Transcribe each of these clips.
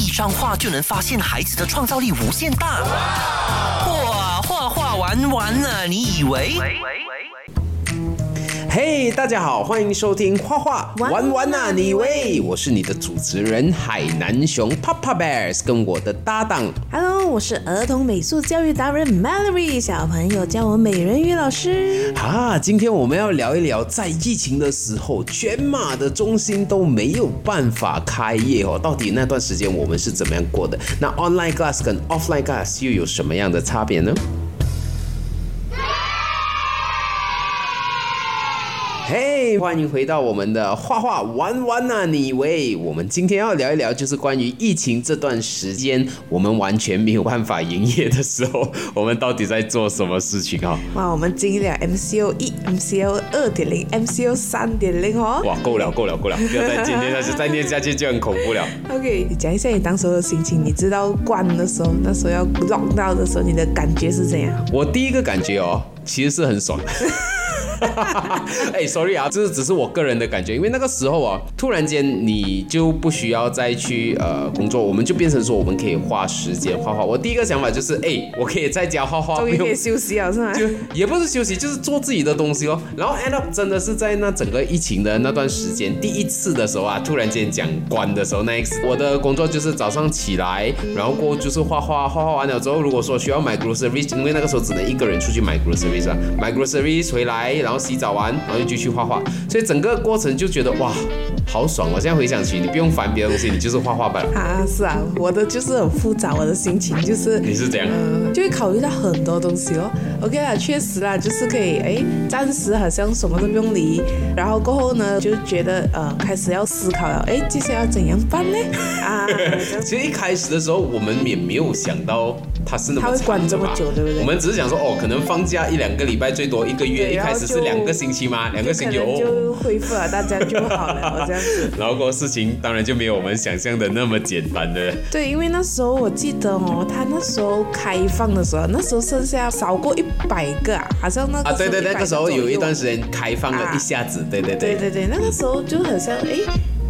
一张画就能发现孩子的创造力无限大。哇，画画玩完了，你以为？嘿大家好，欢迎收听画画玩玩玩啊，你以为？我是你的主持人海南熊 Papa Bears，跟我的搭档 Hello，我是儿童美术教育达人 Mallory，小朋友叫我美人鱼老师。啊，今天我们要聊一聊，在疫情的时候，全马的中心都没有办法开业哦。到底那段时间我们是怎么样过的？那 online class 跟 offline class 又有什么样的差别呢？嘿欢迎回到我们的画画玩玩呐、你以为我们今天要聊一聊，就是关于疫情这段时间，我们完全没有办法营业的时候，我们到底在做什么事情啊？哇，我们经历了 MCO 一、MCO 二点零、MCO 三点零哦。哇，够了，够了，够了！不要再今天下去，再念下去就很恐怖了。OK，你讲一下你当时候的心情。你知道关的时候，那时候要 lock down 的时候，你的感觉是怎样？我第一个感觉哦，其实是很爽。哎，sorry 啊，这只是我个人的感觉，因为那个时候啊，突然间你就不需要再去呃工作，我们就变成说我们可以花时间画画。我第一个想法就是，哎，我可以在家画画，终于可以休息了，是吗？就也不是休息，就是做自己的东西哦。然后 end up 真的是在那整个疫情的那段时间，第一次的时候啊，突然间讲关的时候，那一次我的工作就是早上起来，然后过后就是画画，画画完了之后，如果说需要买 groceries，因为那个时候只能一个人出去买 groceries 啊，买 groceries 回来，然后洗澡完，然后就继续画画，所以整个过程就觉得哇，好爽我！现在回想起，你不用烦别的东西，你就是画画罢了。啊，是啊，我的就是很复杂，我的心情就是你是这样？嗯，就会考虑到很多东西哦。OK 啦，确实啦，就是可以哎，暂时好像什么都不用理，然后过后呢，就觉得呃，开始要思考了，哎，接下来要怎样办呢？啊，其实一开始的时候，我们也没有想到他是那么关这么久，对不对我们只是想说，哦，可能放假一两个礼拜，最多一个月。一开始是两个星期吗？两个星期哦。就恢复了，大家就好了，我 这样子。然后过事情当然就没有我们想象的那么简单的。对，因为那时候我记得哦，他那时候开放的时候，那时候剩下少过一百个啊，好像那个啊，对对，100那个时候有一段左时间开放了一下子，对对对，对对对，那个时候就很像哎，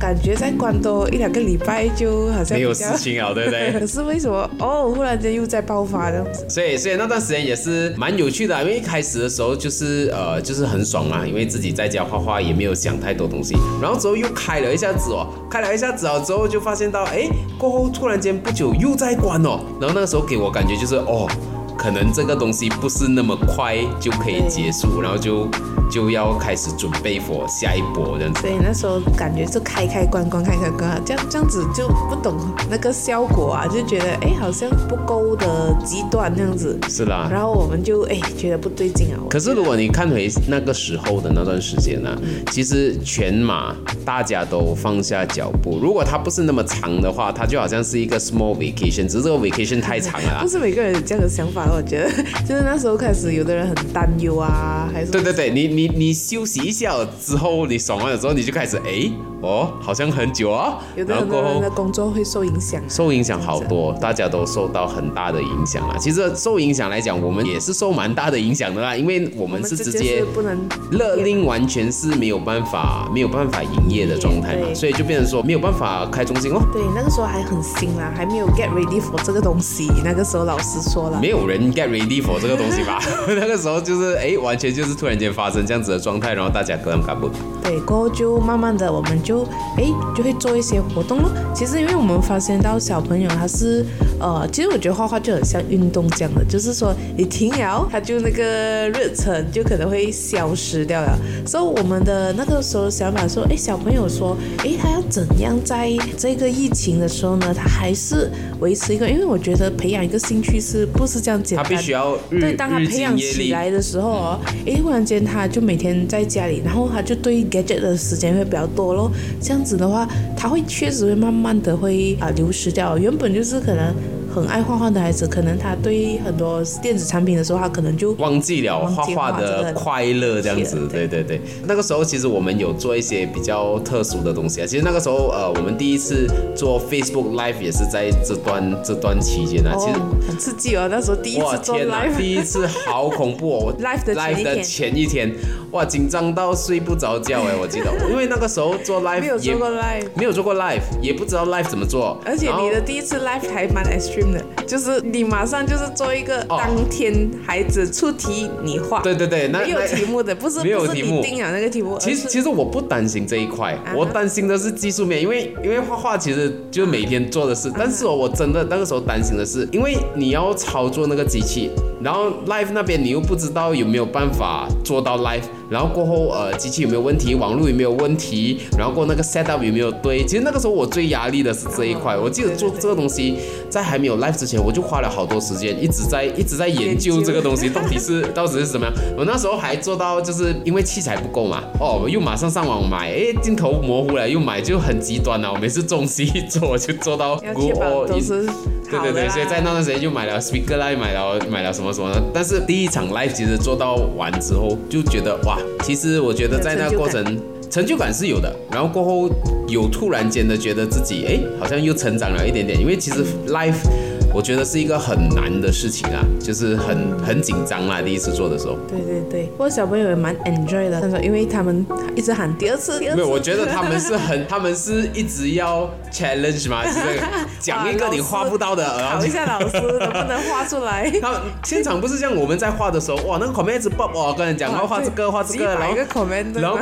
感觉再关多一两个礼拜就好像没有事情了，对不对？可是为什么哦，忽然间又在爆发这样子？所以，所以那段时间也是蛮有趣的啊、因为一开始的时候就是呃，就是很爽嘛，因为自己在家画画也没有想太多东西，然后之后又开了一下子哦，开了一下子哦，之后就发现到，哎，过后突然间不久又在关哦，然后那个时候给我感觉就是哦，可能这个东西不是那么快就可以结束，然后就就要开始准备 for 下一波这样子。所以那时候感觉就开开关关开开关，啊这样这样子就不懂那个效果啊，就觉得哎好像不够的极端这样子，是啦，然后我们就哎觉得不对劲啊。可是如果你看回那个时候的那段时间呢、其实全马大家都放下脚步。如果它不是那么长的话，它就好像是一个 small vacation，只是这个 vacation 太长了啊 不。是每个人有这样的想法，我觉得就是那时候开始，有的人很担忧啊，还是对对对，你你你你休息一下之后，你爽完了之后，你就开始哎哦，好像很久啊，有的然后过后的工作会受影响啊，受影响好多，大家都受到很大的影响啊。其实受影响来讲，我们也是受蛮大的影响的啦，因为我我们是直接不能勒令完全是没有办法没有办法营业的状态嘛，所以就变成说没有办法开中心哦。对，那个时候还很新啦，还没有 get ready for 这个东西。那个时候老师说了，没有人 get ready for 这个东西吧？那个时候就是哎，完全就是突然间发生这样子的状态，然后大家各样干不。对，过后就慢慢的我们就哎就会做一些活动咯。其实因为我们发现到小朋友他是呃，其实我觉得画画就很像运动这样的，就是说你停了，他就那个热忱就可能会消失掉了。所以我们的那个时候想法说，哎，小朋友说，哎，他要怎样在这个疫情的时候呢，他还是维持一个，因为我觉得培养一个兴趣是不是这样简单？他必须要日对，当他日培养。起来的时候哦，哎，忽然间他就每天在家里，然后他就对 gadget 的时间会比较多咯。这样子的话，他会确实会慢慢的会啊、流失掉。原本就是可能很爱画画的孩子，可能他对很多电子产品的时候，他可能就忘记了画画画的快乐这样子，对对对。那个时候其实我们有做一些比较特殊的东西啊。其实那个时候呃，我们第一次做 Facebook Live 也是在这段这段期间啊。其实哦，很刺激哦，那时候第一次做，live，第一次好恐怖哦 Live 的前一 live 的天前一天，哇，紧张到睡不着觉哎，我记得，因为那个时候做 live 也没有做过 live。没有做过 live，也不知道 live 怎么做，而且你的第一次 live 还蛮 extreme 的，就是你马上就是做一个哦。当天孩子出题你画，对对对，那没有题目的，不是没有不是题目。你定啊那个题目，其实其实我不担心这一块，啊我担心的是技术面，因为因为画画其实就每天做的啊事，但是哦，我真的那个时候担心的是，因为你要操作那个机器，然后 live 那边你又不知道有没有办法做到 live，然后过后呃机器有没有问题，网络有没有问题，然后过后那个 setup 有没有对，其实那个时候我最压力的是这一块，哦我记得做这个东西在还没有 live 之前，我就花了好多时间，一直在一直在研究这个东西到底是 到底是什么样。我那时候还做到就是因为器材不够嘛，哦，我又马上上网买，诶，镜头模糊了又买，就很极端了。我每次中戏一做，我就做到要 go 确保 all 都 in 是对对对，所以在那段时间就买了 speaker line，买了买了什么什么的。但是第一场 live 其实做到完之后，就觉得哇，其实我觉得在那个过程成就感是有的，然后过后有突然间的觉得自己哎，好像又成长了一点点，因为其实 live。我觉得是一个很难的事情啊，就是很很紧张啦，第一次做的时候。对对对，不过小朋友也蛮 enjoy 的，他说因为他们一直喊第二次，第二次，没有，我觉得他们是很，他们是一直要 challenge 嘛，就是讲一个你画不到的，然后考一下老师能不能画出来。他现场不是像我们在画的时候，哇，那个 comment 一直 pop 哦，跟人讲，然后画这个画这个，然后几百个 comment，然后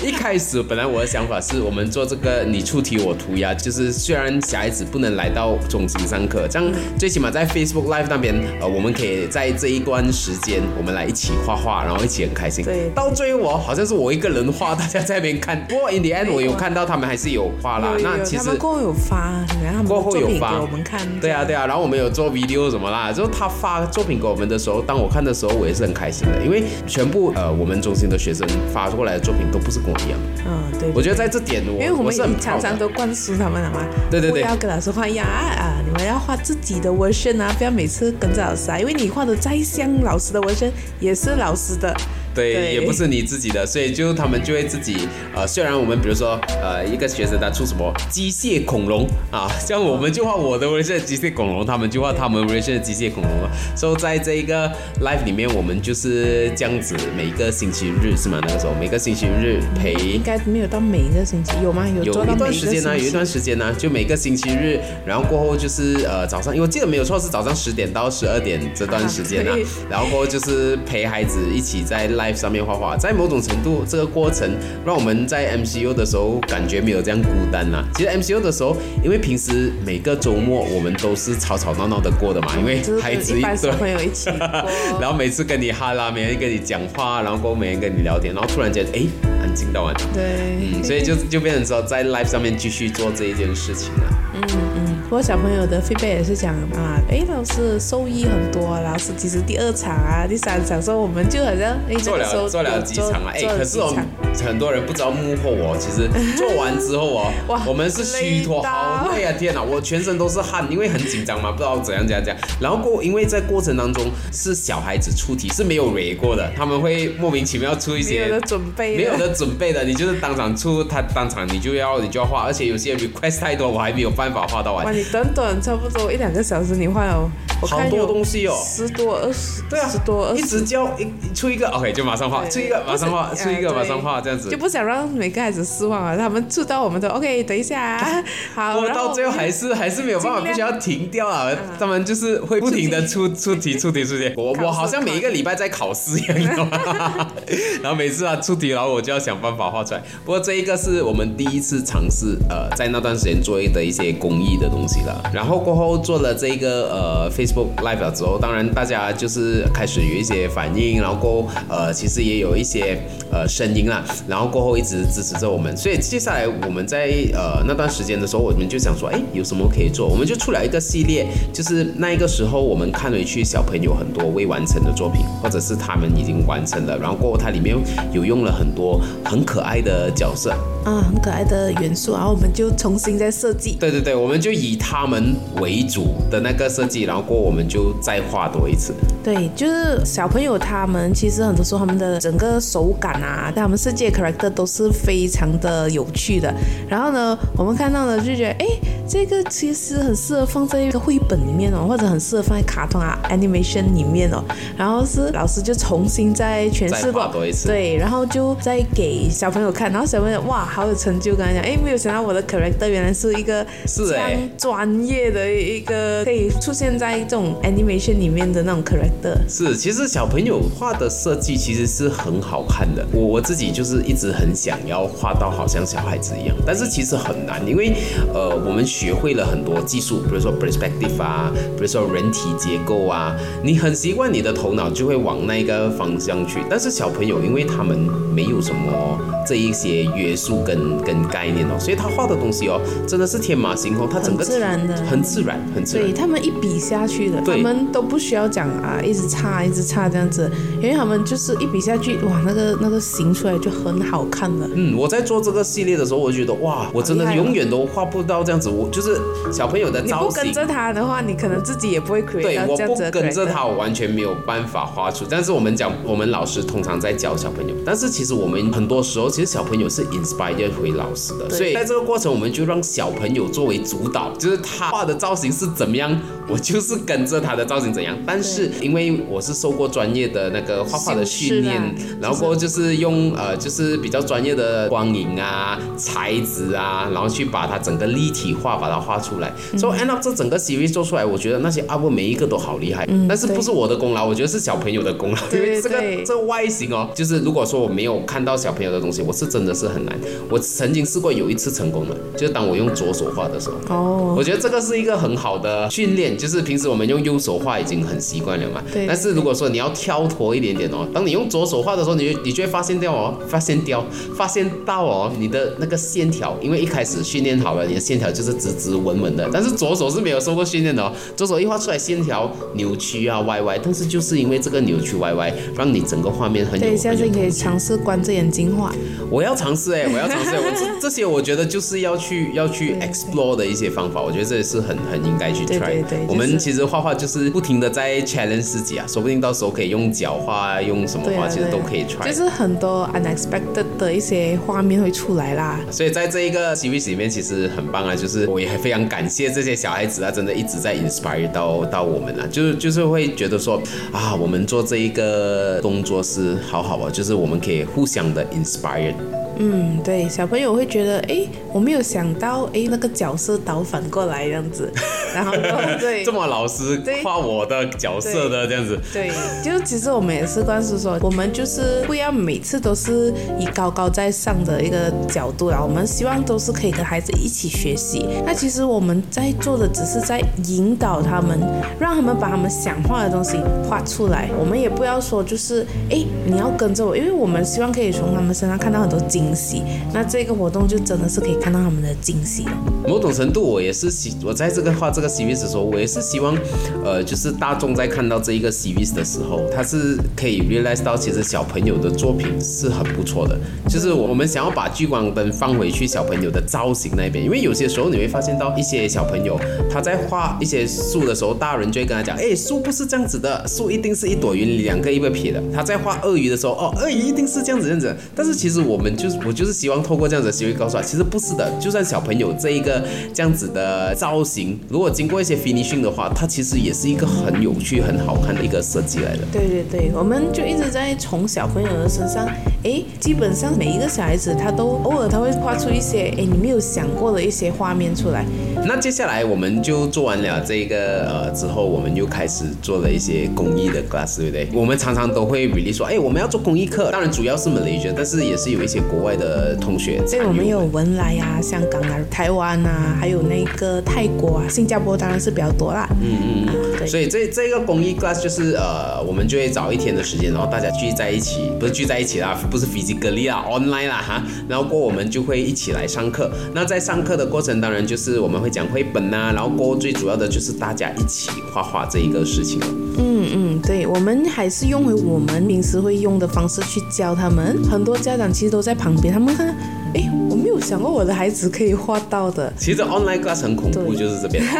一开始本来我的想法是我们做这个你出题我涂鸦，就是虽然小孩子不能来到中心上课，这样最起码在 Facebook Live 那边，呃，我们可以在这一段时间，我们来一起画画，然后一起很开心。对到最后我好像是我一个人画，大家在那边看。不过 in the end 我有看到他们还是有画啦那其实他们过后有发，过后有发给我们看。对啊，对啊，然后我们有做 video 什么啦，就他发作品给我们的时候，当我看的时候，我也是很开心的，因为全部呃我们中心的学生发过来的作品都不是跟我一样，嗯，对。我觉得在这点我因为我们是很常。常都灌输他们了嘛，对对对不要跟老师画一样啊啊，你们要画自己的纹身啊，不要每次跟着老师啊，因为你画的再像老师的纹身也是老师的，对，也不是你自己的，所以就他们就会自己呃，虽然我们比如说呃一个学生他出什么机械恐龙啊，像我们就画我的 version 的机械恐龙，他们就画他们 version 的机械恐龙了。所以在这一个 live 里面，我们就是这样子，每个星期日是吗？那个时候每个星期日陪应该没有到每一个星期有吗？有有一段时间呢、有一段时间呢、就每个星期日，然后过后就是呃早上，因为我记得没有错是早上十点到十二点这段时间啊啊，然后过后就是陪孩子一起在 live 上面画画，在某种程度这个过程让我们在 MCU 的时候感觉没有这样孤单啦、其实 MCU 的时候，因为平时每个周末我们都是吵吵闹闹的过的嘛，因为孩子一般小。朋友一起。然后每次跟你哈啦，每人跟你讲话，然后每人跟你聊天，然后突然间哎安静到完。对，嗯，所以就就变成说在 live 上面继续做这一件事情了。不过小朋友的 feedback 也是讲啊，哎，老师受益很多，老师其实第二场啊、第三场时候，我们就好像哎做了做了几场啊，哎，可是我几场很多人不知道幕后哦，其实 做完之后哦哇，我们是虚脱，好累啊！天哪，我全身都是汗，因为很紧张嘛，不知道怎样怎样怎样。然后过，因为在过程当中是小孩子出题是没有 re 过的，他们会莫名其妙出一些没有的准备，没有。的准备的，你就是当场出，他当场你就要你就要画，而且有些 request 太多，我还没有办法画到哇，完。你短短差不多一两个小时，你画了，我好多东西哦十多二十，对啊，十多二十一。直教一出一个 OK 就马上画，出一个马上画，出一个哎马上画，这样子就。不想让每个孩子失望啊！他们出到我们的 OK，等一下啊，好，我到最后还是 还是没有办法，必须要停掉啊！他们就是会不停的出出题出题出题，我我好像每一个礼拜在考试一样？然后每次啊出题，然后我就要想办法画出来。不过这一个是我们第一次尝试，呃，在那段时间做的一些公益的东西了。然后过后做了这个呃 Facebook Live 了之后，当然大家就是开始有一些反应，然后过后呃其实也有一些呃声音啦，然后过后一直支持着我们。所以接下来我们在呃那段时间的时候，我们就想说，哎，有什么可以做？我们就出了一个系列，就是那一个时候我们看回去，小朋友很多未完成的作品，或者是他们已经完成了，然后过后它里面有用了很多很可爱的角色。啊，很可爱的元素，然后我们就重新再设计。对对对，我们就以他们为主的那个设计，然后过我们就再画多一次。对，就是小朋友他们其实很多时候他们的整个手感啊，他们设计的 character 都是非常的有趣的。然后呢，我们看到呢就觉得，哎，这个其实很适合放在一个绘本里面哦，或者很适合放在卡通啊 animation 里面哦。然后是老师就重新再诠释过，对，然后就再给小朋友看，然后小朋友哇。好有成就感，讲哎，没有想到我的 character 原来是一个这样专业的一个可以出现在这种 animation 里面的那种 character。是，其实小朋友画的设计其实是很好看的。我我自己就是一直很想要画到好像小孩子一样，但是其实很难，因为呃，我们学会了很多技术，比如说 perspective 啊，比如说人体结构啊，你很习惯你的头脑就会往那个方向去。但是小朋友，因为他们没有什么这一些约束。跟跟概念哦，所以他画的东西哦，真的是天马行空，他整个自然的，很自然，很自然。对他们一笔下去的，他们都不需要讲啊，一直擦，一直擦这样子，因为他们就是一笔下去，哇，那个那个形出来就很好看了。嗯，我在做这个系列的时候，我觉得哇，我真的永远都画不到这样子。我就是小朋友的造型。你不跟着他的话，你可能自己也不会 create 对，我不跟着他，我完全没有办法画出。但是我们讲，我们老师通常在教小朋友，但是其实我们很多时候，其实小朋友是 inspired 回老师的。所以在这个过程，我们就让小朋友作为主导，就是他画的造型是怎么样，我就是跟着他的造型怎样。但是因为我是受过专业的那个画画的训练，然后过就是用呃就是比较专业的光影啊、材质啊，然后去把它整个立体化，把它画出来。所以 end up 这整个 series 做出来，我觉得那些 up 每一个都好厉害。但是不是我的功劳，我觉得是小朋友的功劳。因为这个这外形哦，就是如果说我没有看到小朋友的东西，我是真的是很难。我曾经试。过有一次成功的，就是当我用左手画的时候。哦，我觉得这个是一个很好的训练，就是平时我们用右手画已经很习惯了嘛。对。但是如果说你要跳脱一点点哦，当你用左手画的时候，你你就会发现掉哦，发现掉，发现到哦，你的那个线条，因为一开始训练好了，你的线条就是直直稳稳的。但是左手是没有受过训练的哦，左手一画出来线条扭曲啊歪歪，但是就是因为这个扭曲歪歪，让你整个画面很有。对，下次你可以尝试关着眼睛画。我要尝试哎，我要尝试，我这这些我觉得就是要去要去 explore 的一些方法，我觉得这也是很很应该去 try。对对对，我们其实画画就是不停的在 challenge 自己啊，说不定到时候可以用脚画，用什么画，其实都可以 try。就是很多 unexpected 的一些画面会出来啦。所以在这一个 series 里面，其实很棒啊，就是我也非常感谢这些小孩子啊，真的一直在 inspire 到到我们啊，就是就是会觉得说啊，我们做这一个动作是好好啊，就是我们可以互相的 inspire。嗯，对，小朋友会觉得，哎，我没有想到，哎，那个角色倒反过来这样子，然后对，这么老师画我的角色的这样子，对，就其实我们也是灌输说，我们就是不要每次都是以高高在上的一个角度啦，我们希望都是可以跟孩子一起学习。那其实我们在做的只是在引导他们，让他们把他们想画的东西画出来。我们也不要说就是，哎，你要跟着我，因为我们希望可以从他们身上看到很多景。惊喜，那这个活动就真的是可以看到他们的惊喜了。某种程度，我也是希我在这个画这个 series 的时候，我也是希望，呃，就是大众在看到这一个 series 的时候，他是可以 realize 到其实小朋友的作品是很不错的。就是我们想要把聚光灯放回去小朋友的造型那边，因为有些时候你会发现到一些小朋友他在画一些树的时候，大人就会跟他讲，哎，树不是这样子的，树一定是一朵云，两个一个撇的。他在画鳄鱼的时候，哦，鳄鱼一定是这样子这样子。但是其实我们就我就是希望透过这样子的行为告诉他，其实不是的。就算小朋友这一个这样子的造型，如果经过一些 finishing 的话，它其实也是一个很有趣、很好看的一个设计来的。对对对，我们就一直在从小朋友的身上，哎，基本上每一个小孩子他都偶尔他会画出一些哎你没有想过的一些画面出来。那接下来我们就做完了这个呃之后，我们又开始做了一些公益的 class，对不对？我们常常都会 release 说，哎，我们要做公益课，当然主要是 Malaysia，但是也是有一些国外的。呃，同学，所以我们有文莱啊、香港啊、台湾啊，还有那个泰国啊、新加坡，当然是比较多啦。嗯嗯嗯，对。所以这这个公益 class 就是呃，我们就会找一天的时间，然后大家聚在一起，不是聚在一起啦，不是 physically 啦，online 啦哈。然后过我们就会一起来上课。那在上课的过程，当然就是我们会讲绘本呐，然后过最主要的就是大家一起画画这一个事情。嗯嗯。对，我们还是用回我们平时会用的方式去教他们。很多家长其实都在旁边，他们看，哎，我没有想过我的孩子可以画到的。其实 online class 很恐怖，就是这边。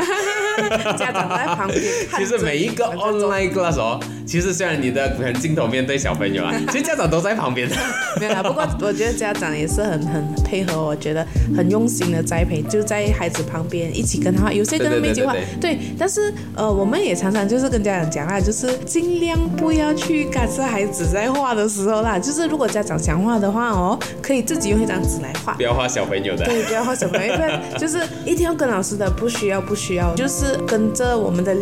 家长在旁边看其着，实每一个 online class 哦，其实虽然你的可能镜头面对小朋友啊，其实家长都在旁边的。没有啦，不过我觉得家长也是很很配合，我觉得很用心的栽培，就在孩子旁边一起跟他画，有些跟他们一起画，对对。但是呃，我们也常常就是跟家长讲啦，就是尽量不要去干涉孩子在画的时候啦。就是如果家长想画的话哦，可以自己用一张纸来画不。要画小朋友的。对，不要画小朋友，就是一定要跟老师的，不需要不需要，就是跟着我们的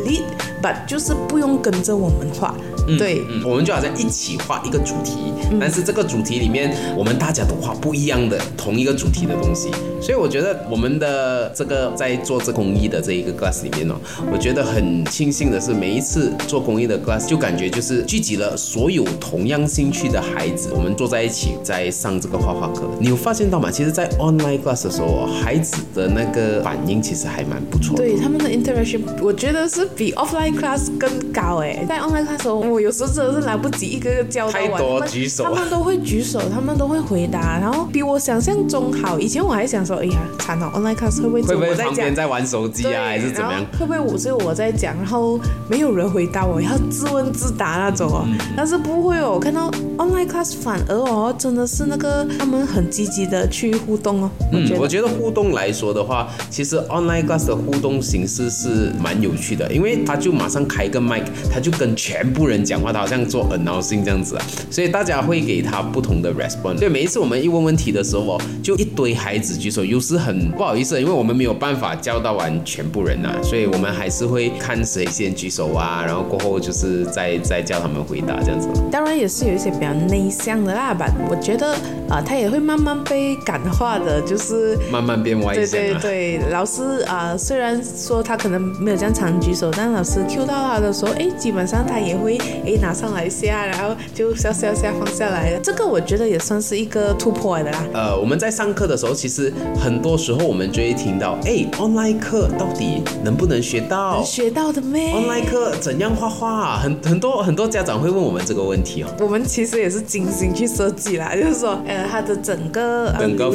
，but 就是不用跟着我们画。对，嗯，我们就好像一起画一个主题，但是这个主题里面，我们大家都画不一样的同一个主题的东西，所以我觉得我们的这个在做这公益的这一个 class 里面哦，我觉得很庆幸的是，每一次做公益的 class 就感觉就是聚集了所有同样兴趣的孩子，我们坐在一起在上这个画画课。你有发现到吗？其实，在 online class 的时候哦，孩子的那个反应其实还蛮不错的。对他们的 interaction，我觉得是比 offline class 更高哎。在 online class 的时候，我有时候真的是来不及一个个教到太完，他们多举手他们都会举手，他们都会回答，然后比我想象中好。以前我还想说，哎呀，惨了，online class 会不会旁边？在玩手机，啊，还是怎么样会不会我只有我在讲，然后没有人回答我，要自问自答那种哦？嗯但是不会哦，我看到 online class 反而哦，真的是那个他们很积极的去互动哦。我觉，得嗯我觉得互动来说的话，其实 online class 的互动形式是蛮有趣的，因为他就马上开个麦，他就跟全部人讲话，他好像做 announcing 这样子啊，所以大家会给他不同的 response。所以每一次我们一问问题的时候哦，就一堆孩子举手，又是很不好意思，因为我们没有办法教到完全部人啊，所以我们还是会看谁先举手啊，然后过后就是再再叫他们回答这样子。当然也是有一些比较内向的啦吧，我觉得啊、他也会慢慢被感化的，就是。慢慢变外向啊。对对，老师啊、虽然说他可能没有这样常举手，但老师 Q 到他的时候，哎，基本上他也会哎拿上来下，然后就笑笑下放下来了。这个我觉得也算是一个突破的啦。呃，我们在上课的时候，其实很多时候我们就会听到，哎，online 课到底能不能学到学到的咩？online 课怎样画画？很很多很多家长会问我们这个问题哦。我们其实也是精心去设计啦，就是说，呃，它的整个呃整个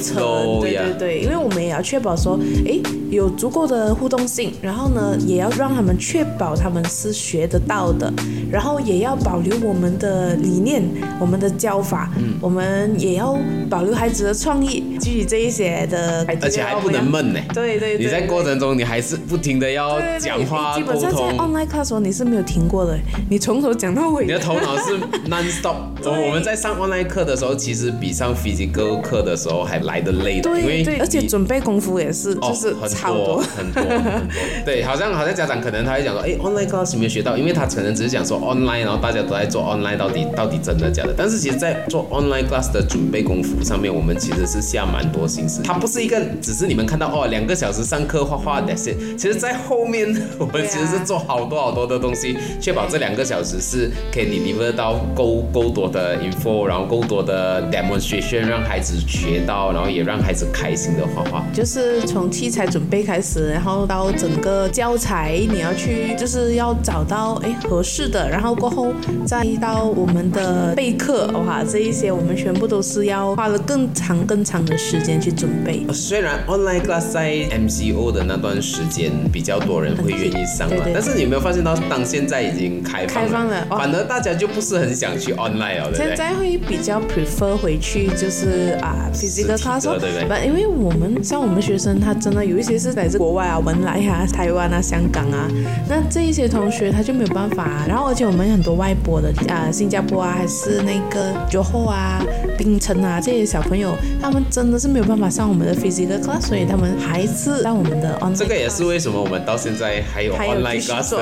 对对对，因为我们也要确保说，诶，有足够的互动性，然后呢，也要让他们确保他们是学得到的，然后也要保留我们的理念、我们的教法，嗯我们也要保留孩子的创意，基于这一些的，而且还不能闷呢。对对对，你在过程中，你还是不停的要讲话沟基本上在。online class 的时候你是没有停过的，你从头讲到尾你的头脑是 non stop。对我们在上 online 课的时候，其实比上 physical 课的时候还来得累的，因为而且准备功夫也是，哦，就是多很多很多，对，好像好像家长可能他会讲说，哎，online class 有没有学到？因为他可能只是讲说 online，然后大家都在做 online，到底到底真的假的？但是其实，在做 online class 的准备功夫上面，我们其实是下蛮多心思。它不是一个只是你们看到哦，两个小时上课画画 that's it。其实，在后面我们其实是做好多好多的东西，确保这两个小时是可以 deliver 到够够多的 info，然后够多的 demonstration，让孩子学到，然后也让孩子开心的画画。就是从器材准备开始，然后到整个教材，你要去就是要找到哎合适的，然后过后再到我们的备课，哇，这一些我们全部都是要花了更长更长的时间去准备。虽然 online class 在 MCO 的那段时间比较多人会愿意上嘛对对，但是你有没有发现到，当现在已经开放了，开放了哦反而大家就不是很想去 online 了，对不对？现在会比较 prefer 回去就是啊 physical class，的对不对因为我们像我们学生，他真的有一些是来自国外啊，文莱啊、台湾啊、香港啊，那这一些同学他就没有办法、啊。然后而且我们很多外国的啊，新加坡啊，还是那个酒后啊、槟城啊这些小朋友，他们真的是没有办法上我们的 physical class，所以他们还是上我们的 online。这个也是为什么我们到现在还有 online class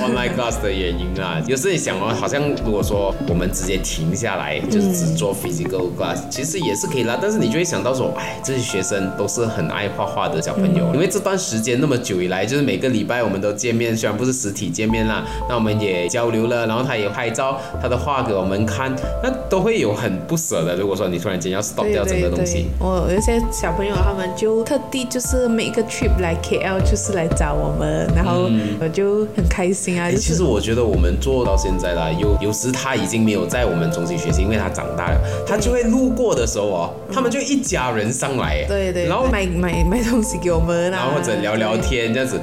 online class 的原因啊。有时你想哦，好像如果说我们直接停下来，就是只做 physical class，、其实也是可以啦。但是你就会想到说，哎，这些学生都是很爱画画的小朋友，因为为这段时间那么久以来，就是每个礼拜我们都见面，虽然不是实体见面啦，那我们也交流了，然后他也拍照，他的画给我们看，那都会有很不舍的。如果说你突然间要 stop 掉整个东西，我有一些小朋友他们就特地就是每个 trip 来 KL 就是来找我们，然后我就很开心啊。其实我觉得我们做到现在啦，有有时他已经没有在我们中心学习，因为他长大了，他就会路过的时候哦，他们就一家人上来，对对，然后买买买东西给我们啊，然后或者聊聊天这样子。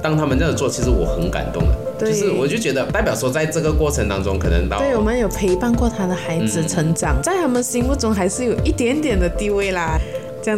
当他们这样做，其实我很感动的，就是我就觉得代表说，在这个过程当中，可能到对我们有陪伴过他的孩子成长，在他们心目中还是有一点点的地位啦。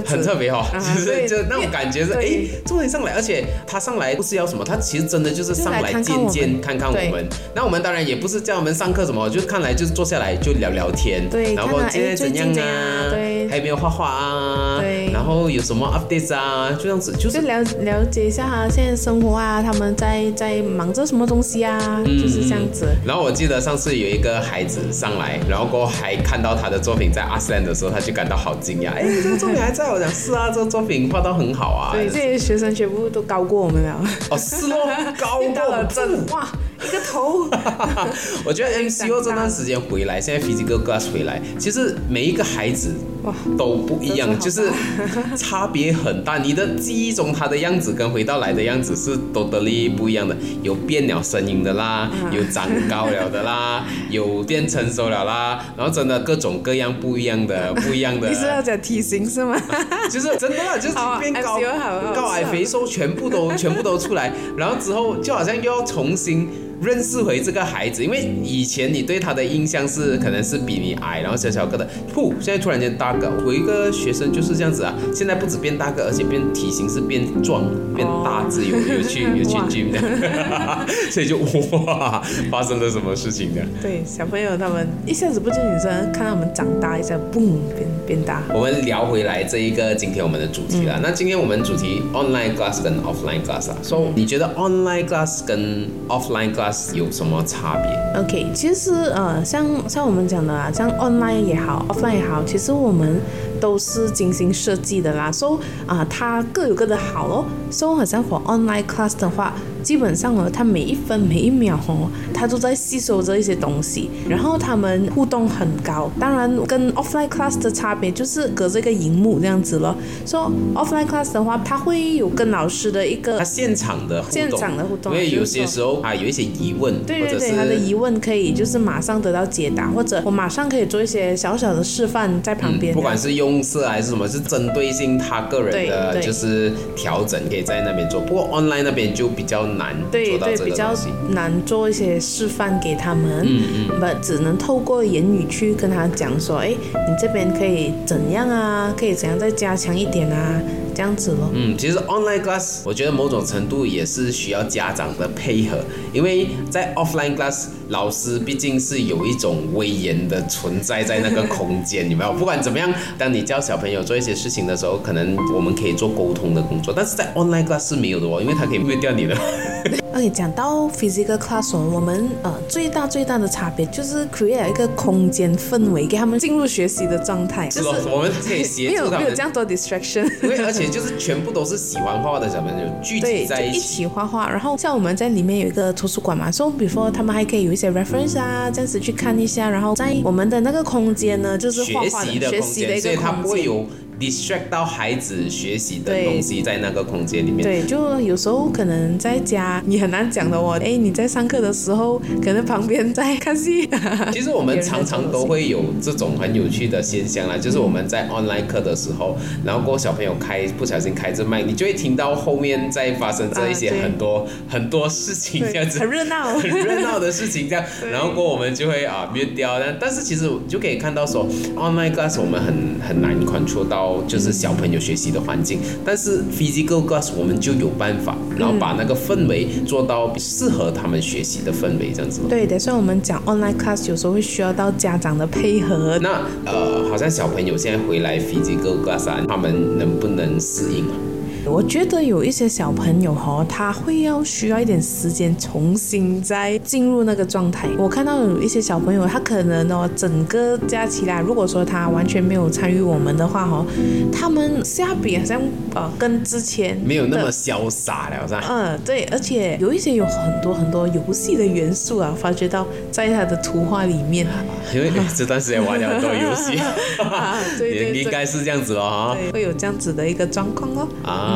很特别哦，就是就那种感觉是哎，终于上来，而且他上来不是要什么，他其实真的就是上来见见看看我们。那我们当然也不是叫我们上课什么，就看来就是坐下来就聊聊天，对，然后今天怎样啊？对，还有没有画画啊？对，然后有什么 updates 啊？就这样子，就是了了解一下他现在生活啊，他们在在忙着什么东西啊？就是这样子。然后我记得上次有一个孩子上来，然后过后还看到他的作品在阿斯兰的时候，他就感到好惊讶，哎，这个作品还。在我讲是啊，这个作品画到很好啊。对，这些学生全部都高过我们了。哦，是哦，高过真哇，一个头。我觉得 MCO 这段时间回来，现在 Physical Class 回来，其实每一个孩子。哇，都不一样，就是差别很大。你的记忆中他的样子跟回到来的样子是 totally 不一样的，有变了声音的啦，有长高了的啦，有变成熟了啦，然后真的各种各样不一样的，不一样的。你是要讲体型是吗？就是真的啦，就是变高、高矮、肥瘦全部都全部都出来，然后之后就好像又要重新。认识回这个孩子，因为以前你对他的印象是可能是比你矮，然后小小个的，噗，现在突然间大个。我一个学生就是这样子啊，现在不止变大个，而且变体型是变壮、变大只，有 有去有去 gym 的，所以就哇，发生了什么事情的？对，小朋友他们一下子不见女生，看到我们长大一下，嘣，变变大。我们聊回来这一个今天我们的主题了。那今天我们主题 online class 跟 offline class 啊，说你觉得 online class 跟 offline class 有什么差别？OK，其实呃，像像我们讲的啊，像 online 也好，offline 也好，其实我们都是精心设计的啦。说啊，它各有各的好哦。说好像 for online class 的话。基本上呢，他每一分每一秒哦，他都在吸收着一些东西，然后他们互动很高。当然，跟 offline class 的差别就是隔着一个荧幕这样子了。说 offline class 的话，他会有跟老师的一个他现场的现场的互动，因为有些时候啊有一些疑问，对对对，他的疑问可以就是马上得到解答，或者我马上可以做一些小小的示范在旁边。不管是用色还是什么，是针对性他个人的就是调整，可以在那边做。不过 online 那边就比较。难对对，比较难做一些示范给他们，嗯嗯，不只能透过言语去跟他讲说，哎，你这边可以怎样啊？可以怎样再加强一点啊？这样子咯。嗯，其实 online class 我觉得某种程度也是需要家长的配合，因为在 offline class 老师毕竟是有一种威严的存在在那个空间，有没有？不管怎么样，当你教小朋友做一些事情的时候，可能我们可以做沟通的工作，但是在 online class 是没有的哦，因为他可以灭掉你的。OK，讲到 physical classroom，我们呃最大最大的差别就是 create 一个空间氛围，给他们进入学习的状态。就是咯，我们可以协助他们。没有没有这样多 distraction。因为而且就是全部都是喜欢画画的小朋友聚集在一起，一起画画。然后像我们在里面有一个图书馆嘛，所以比如说他们还可以有一些 reference 啊，这样子去看一下。然后在我们的那个空间呢，就是学习的学习的一个空间。Distract 到孩子学习的东西在那个空间里面。对，就有时候可能在家你很难讲的哦。哎，你在上课的时候，可能旁边在看戏。其实我们常常都会有这种很有趣的现象啦，就是我们在 online 课的时候，然后过小朋友开不小心开着麦，你就会听到后面在发生这一些很多很多事情这样子，很热闹，很热闹的事情这样。然后过我们就会啊 mute 掉，但但是其实就可以看到说 online class 我们很很难 control 到。就是小朋友学习的环境，但是 physical class 我们就有办法，然后把那个氛围做到适合他们学习的氛围，这样子。对的，所以我们讲 online class 有时候会需要到家长的配合。那呃，好像小朋友现在回来 physical class，他们能不能适应啊？我觉得有一些小朋友哈，他会要需要一点时间重新再进入那个状态。我看到有一些小朋友，他可能哦，整个假期啦，如果说他完全没有参与我们的话哈，他们下笔好像呃跟之前没有那么潇洒了，是吧？嗯，对，而且有一些有很多很多游戏的元素啊，发觉到在他的图画里面。因为这段时间玩了很多游戏，啊，对对对，应该是这样子了哈。对，会有这样子的一个状况哦。啊，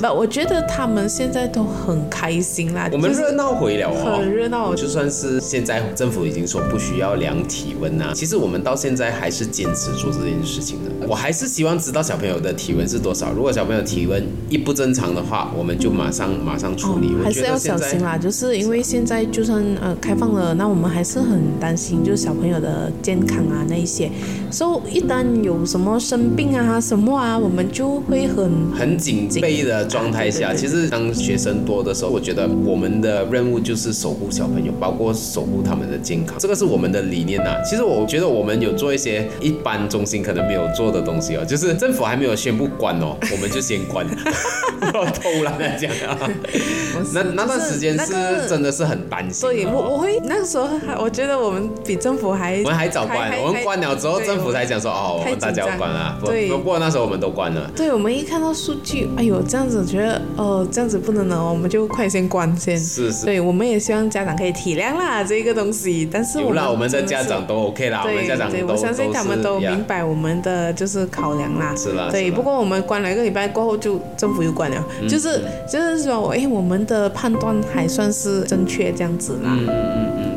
不，我觉得他们现在都很开心啦，我们热闹回了哦，很热闹就算是现在政府已经说不需要量体温呐、其实我们到现在还是坚持做这件事情的。我还是希望知道小朋友的体温是多少。如果小朋友体温一不正常的话，我们就马上马上处理。我还是要小心啦，就是因为现在就算呃开放了，那我们还是很担心，就是小朋友的健康啊那一些，所以一旦有什么生病啊什么啊，我们就会很很警备的状态下，其实当学生多的时候，我觉得我们的任务就是守护小朋友，包括守护他们的健康，这个是我们的理念呐、其实我觉得我们有做一些一般中心可能没有做的东西哦，就是政府还没有宣布关哦，我们就先关，我偷懒来讲啊。那那段时间是真的是很担心的哦。对我我会那个时候还我觉得我们比政府还我们还早关我们关了之后，政府才讲说哦，我们大家要关啊。对不过那时候我们都关了。对，我们一看到数据，哎呦，这样子觉得哦，这样子不能了，我们就快先关先。是是对，我们也希望家长可以体谅啦这个东西，但是我们我们的家长都 OK 啦，我们家长都我相信他们都明白我们的就是考量啦。是啦对，不过我们关了一个礼拜过后，就政府又关了，嗯就是就是说，哎，我们的判断还算是正确这样子啦。嗯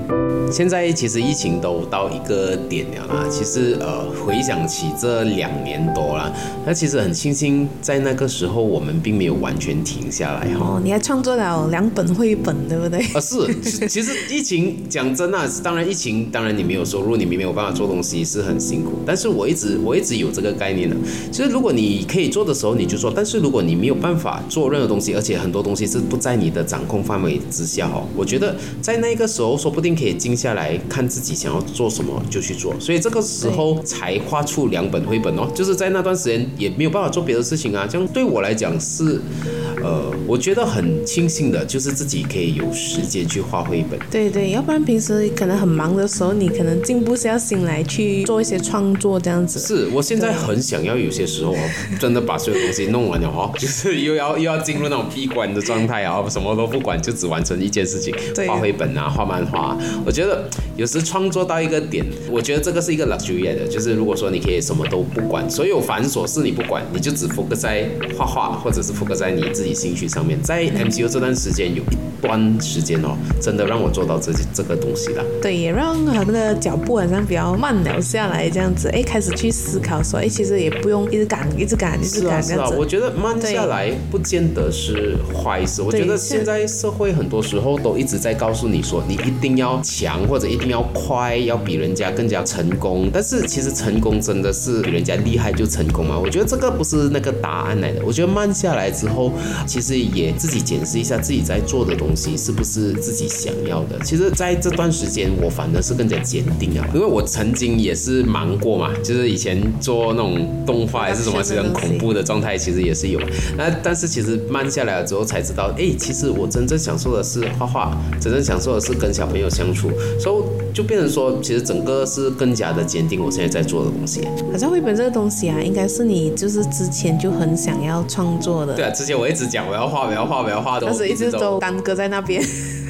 现在其实疫情都到一个点了啦，其实呃回想起这两年多啦，那其实很庆幸在那个时候我们并没有完全停下来哈。哦，你还创作了两本绘本，对不对？啊，是，其其实疫情讲真啊，当然疫情，当然你没有收入，你没有办法做东西是很辛苦。但是我一直我一直有这个概念的，就是如果你可以做的时候你就做，但是如果你没有办法做任何东西，而且很多东西是不在你的掌控范围之下哦，我觉得在那个时候说不定可以静下来看自己想要做什么就去做。所以这个时候才画出两本绘本哦，就是在那段时间也没有办法做别的事情啊，这样对我来讲是。呃，我觉得很庆幸的，就是自己可以有时间去画绘本。对对，要不然平时可能很忙的时候，你可能静不下心来去做一些创作这样子。是我现在很想要，有些时候哦，真的把所有东西弄完了哦，就是又要又要进入那种闭关的状态啊，什么都不管，就只完成一件事情，画绘本啊，画漫画啊。我觉得有时创作到一个点，我觉得这个是一个 luxury 的，就是如果说你可以什么都不管，所有繁琐事你不管，你就只 focus 在画画，或者是 focus 在你自己兴趣上面。在 MCU 这段时间有段时间哦，真的让我做到这这个东西了。对，也让我们的脚步好像比较慢了下来，这样子，哎，开始去思考说，哎，其实也不用一直赶，一直赶，一直是啊是啊。我觉得慢下来不见得是坏事。我觉得现在社会很多时候都一直在告诉你说，你一定要强或者一定要快，要比人家更加成功。但是其实成功真的是比人家厉害就成功吗？我觉得这个不是那个答案来的。我觉得慢下来之后，其实也自己检视一下自己在做的东西是不是自己想要的。其实在这段时间，我反而是更加坚定啊，因为我曾经也是忙过嘛，就是以前做那种动画还是什么是很恐怖的状态，其实也是有。那但是其实慢下来了之后才知道，哎，其实我真正享受的是画画，真正享受的是跟小朋友相处，所以就变成说，其实整个是更加的坚定我现在在做的东西。好像绘本这个东西啊，应该是你就是之前就很想要创作的，对啊，之前我一直讲我要画，我要画，我要画，都但是一直都耽搁在在那边。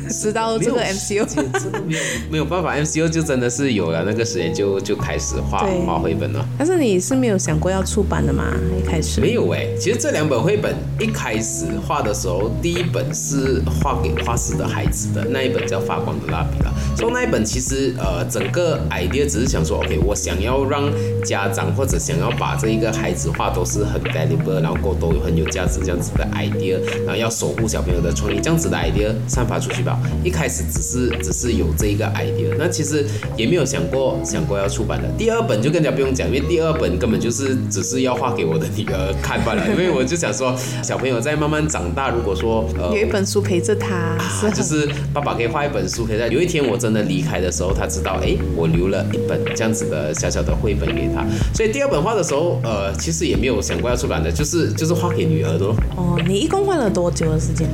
直到这个 MCU。真的没有没有办法，MCU 就真的是有了那个时间就就开始画画绘本了。但是你是没有想过要出版的吗？一开始没有哎、其实这两本绘本一开始画的时候，第一本是画给画室的孩子的，那一本叫《发光的蜡笔》了。所以那一本其实呃，整个 idea 只是想说，OK，我想要让家长或者想要把这一个孩子画都是很 valuable，然后都很有价值这样子的 idea，然后要守护小朋友的创意这样子的 idea 散发出去吧。道，一开始只是只是有这一个 idea，那其实也没有想过想过要出版的。第二本就更加不用讲，因为第二本根本就是只是要画给我的女儿看罢了。因为我就想说，小朋友在慢慢长大，如果说呃有一本书陪着他，是就是爸爸可以画一本书，可以在有一天我真的离开的时候，他知道，哎，我留了一本这样子的小小的绘本给他。所以第二本画的时候，呃，其实也没有想过要出版的，就是就是画给女儿的咯。哦，你一共画了多久的时间？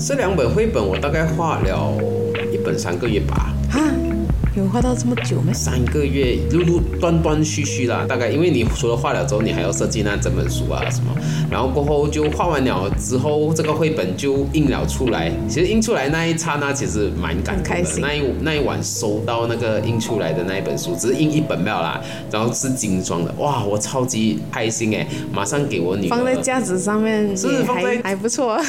这两本绘本我大概画了一本三个月吧。有画到这么久吗？三个月，陆陆断断续续啦，大概因为你除了画了之后，你还要设计那整本书啊什么，然后过后就画完了之后，这个绘本就印了出来。其实印出来那一刹那，其实蛮感动的。那一那一晚收到那个印出来的那一本书，只是印一本没有啦，然后是精装的，哇，我超级开心哎！马上给我女儿放在架子上面也是放在还还不错。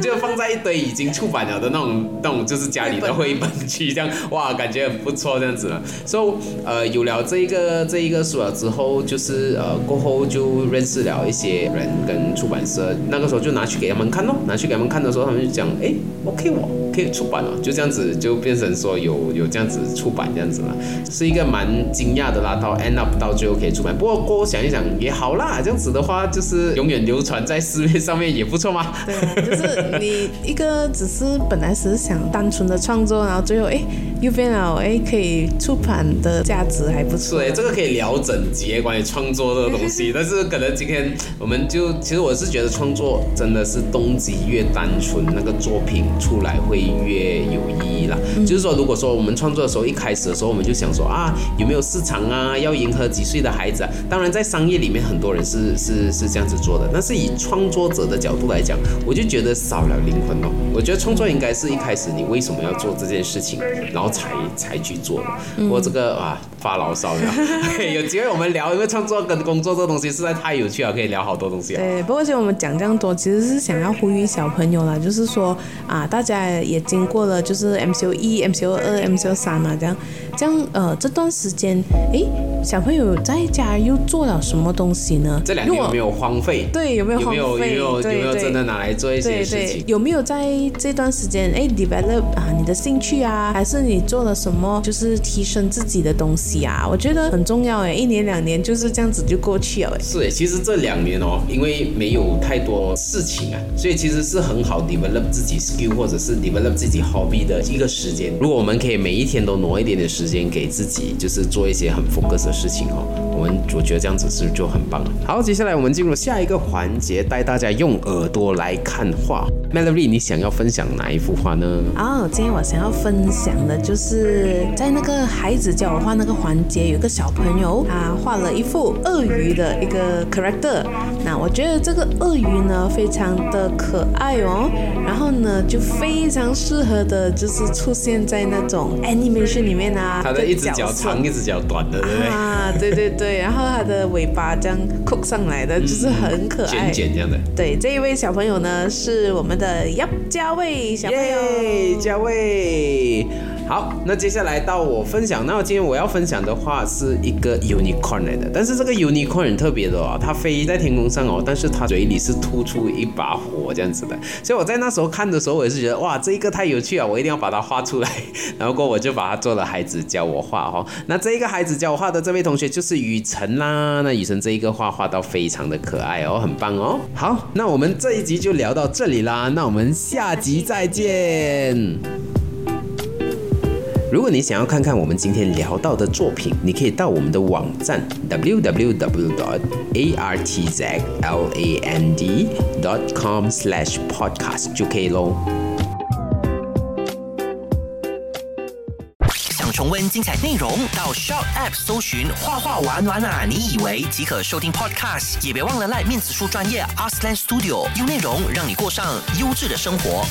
就放在一堆已经出版了的那种那种就是家里的绘本区，这样哇，感觉很不错这样子了。所以呃，有了这一个这一个书了之后，就是呃过后就认识了一些人跟出版社，那个时候就拿去给他们看咯，拿去给他们看的时候，他们就讲，哎，OK 我可以出版了，就这样子就变成说有有这样子出版这样子了，是一个蛮惊讶的啦。到 end up 到最后可以出版，不过过后想一想也好啦，这样子的话就是永远流传在市面上面也不错嘛。对啊，就是你一个只是本来只是想单纯的创作，然后最后哎又变了哎可以出版的价值还不错。对，这个可以聊整集关于创作这个东西，但是可能今天我们就其实我是觉得创作真的是动机越单纯，那个作品出来会越有意义啦。就是说，如果说我们创作的时候一开始的时候我们就想说啊有没有市场啊，要迎合几岁的孩子啊，当然在商业里面很多人是是是这样子做的，但是以创作者的角度来讲，我就觉得少了灵魂哦。我觉得创作应该是一开始你为什么要做这件事情，然后才才去做的。不过这个啊发牢骚了，有机会我们聊，因为创作跟工作这东西实在太有趣了，可以聊好多东西啊。对，不过其实我们讲这样多，其实是想要呼吁小朋友啦，就是说啊，大家也经过了就是 MCO 一、MCO 二、MCO 三嘛，这样这样呃这段时间，诶，小朋友在家又做了什么东西呢？这两年有没有荒废？对，有没有有没有有荒废？没有有没有真的拿来做一些对对事情，？有没有在这段时间哎 develop 啊你的兴趣啊，还是你做了什么就是提升自己的东西啊？我觉得很重要哎，一年两年就是这样子就过去了哎。是诶，其实这两年哦，因为没有太多事情啊，所以其实是很好 develop 自己 skill 或者是 develop 自己 hobby 的一个时间。如果我们可以每一天都挪一点点时间给自己，就是做一些很 focus 的事情哦，我们我觉得这样子是就很棒。好，接下来我们进入下一个环节，带大家用耳朵来看画。Melody，你想要分享哪一幅画呢？哦，今天我想要分享的就是在那个孩子教我画那个环节，有个小朋友他画了一幅鳄鱼的一个 character。那我觉得这个鳄鱼呢非常的可爱哦，然后呢就非常适合的就是出现在那种 animation 里面啊。它的一只脚长，一只脚短的，对不对？啊，对对对，然后它的尾巴这样扣上来的，就是很可爱。卷卷这样的。对，这一位小朋友呢是我们的叶家卫小朋友。耶，嘉卫。好，那接下来到我分享。那今天我要分享的话是一个 unicorn 来的，但是这个 unicorn 很特别的哦，它飞在天空上哦，但是它嘴里是吐出一把火这样子的。所以我在那时候看的时候，我也是觉得哇，这一个太有趣了，我一定要把它画出来。然后过我就把它做了孩子教我画哦。那这一个孩子教我画的这位同学就是雨辰啦。那雨辰这一个画画到非常的可爱哦，很棒哦。好，那我们这一集就聊到这里啦，那我们下集再见。如果你想要看看我们今天聊到的作品，你可以到我们的网站 w w w a r t z l a n d dot com slash podcast 就可以喽。想重温精彩内容，到 Shop App 搜寻“画画玩玩啊”，你以为即可收听 Podcast，也别忘了赖面子书专业 Arslan Studio，用内容让你过上优质的生活。